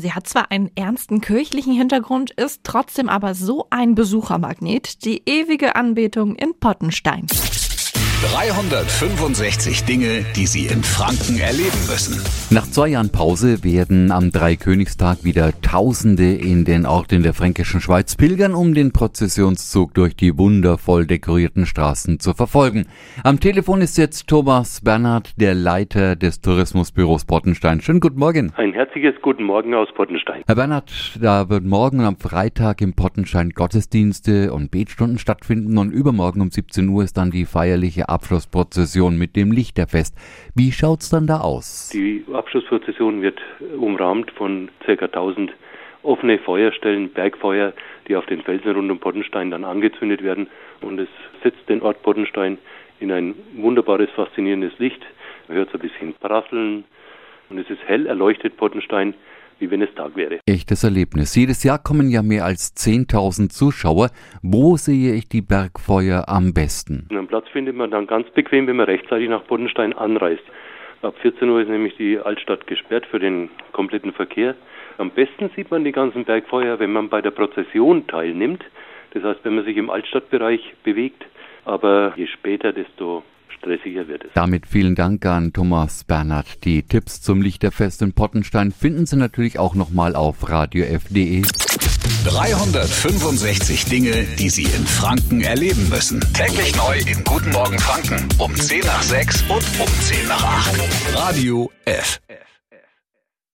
Sie hat zwar einen ernsten kirchlichen Hintergrund, ist trotzdem aber so ein Besuchermagnet, die ewige Anbetung in Pottenstein. 365 Dinge, die Sie in Franken erleben müssen. Nach zwei Jahren Pause werden am Dreikönigstag wieder Tausende in den Ort in der fränkischen Schweiz pilgern, um den Prozessionszug durch die wundervoll dekorierten Straßen zu verfolgen. Am Telefon ist jetzt Thomas Bernhard, der Leiter des Tourismusbüros Pottenstein. Schönen guten Morgen. Ein herzliches Guten Morgen aus Pottenstein. Herr Bernhard, da wird morgen am Freitag im Pottenstein Gottesdienste und Betstunden stattfinden und übermorgen um 17 Uhr ist dann die feierliche Abschlussprozession mit dem Lichterfest. Wie schaut's dann da aus? Die Abschlussprozession wird umrahmt von ca. 1000 offene Feuerstellen, Bergfeuer, die auf den Felsen rund um Pottenstein dann angezündet werden. Und es setzt den Ort Pottenstein in ein wunderbares, faszinierendes Licht. Man hört so ein bisschen prasseln und es ist hell erleuchtet Pottenstein wie wenn es Tag wäre. Echtes Erlebnis. Jedes Jahr kommen ja mehr als 10.000 Zuschauer. Wo sehe ich die Bergfeuer am besten? Einen Platz findet man dann ganz bequem, wenn man rechtzeitig nach Boddenstein anreist. Ab 14 Uhr ist nämlich die Altstadt gesperrt für den kompletten Verkehr. Am besten sieht man die ganzen Bergfeuer, wenn man bei der Prozession teilnimmt. Das heißt, wenn man sich im Altstadtbereich bewegt. Aber je später, desto stressiger wird es. Damit vielen Dank an Thomas Bernhard. Die Tipps zum Lichterfest in Pottenstein finden Sie natürlich auch nochmal auf radiof.de. 365 Dinge, die Sie in Franken erleben müssen. Täglich neu in Guten Morgen Franken um 10 nach 6 und um 10 nach 8. Radio F.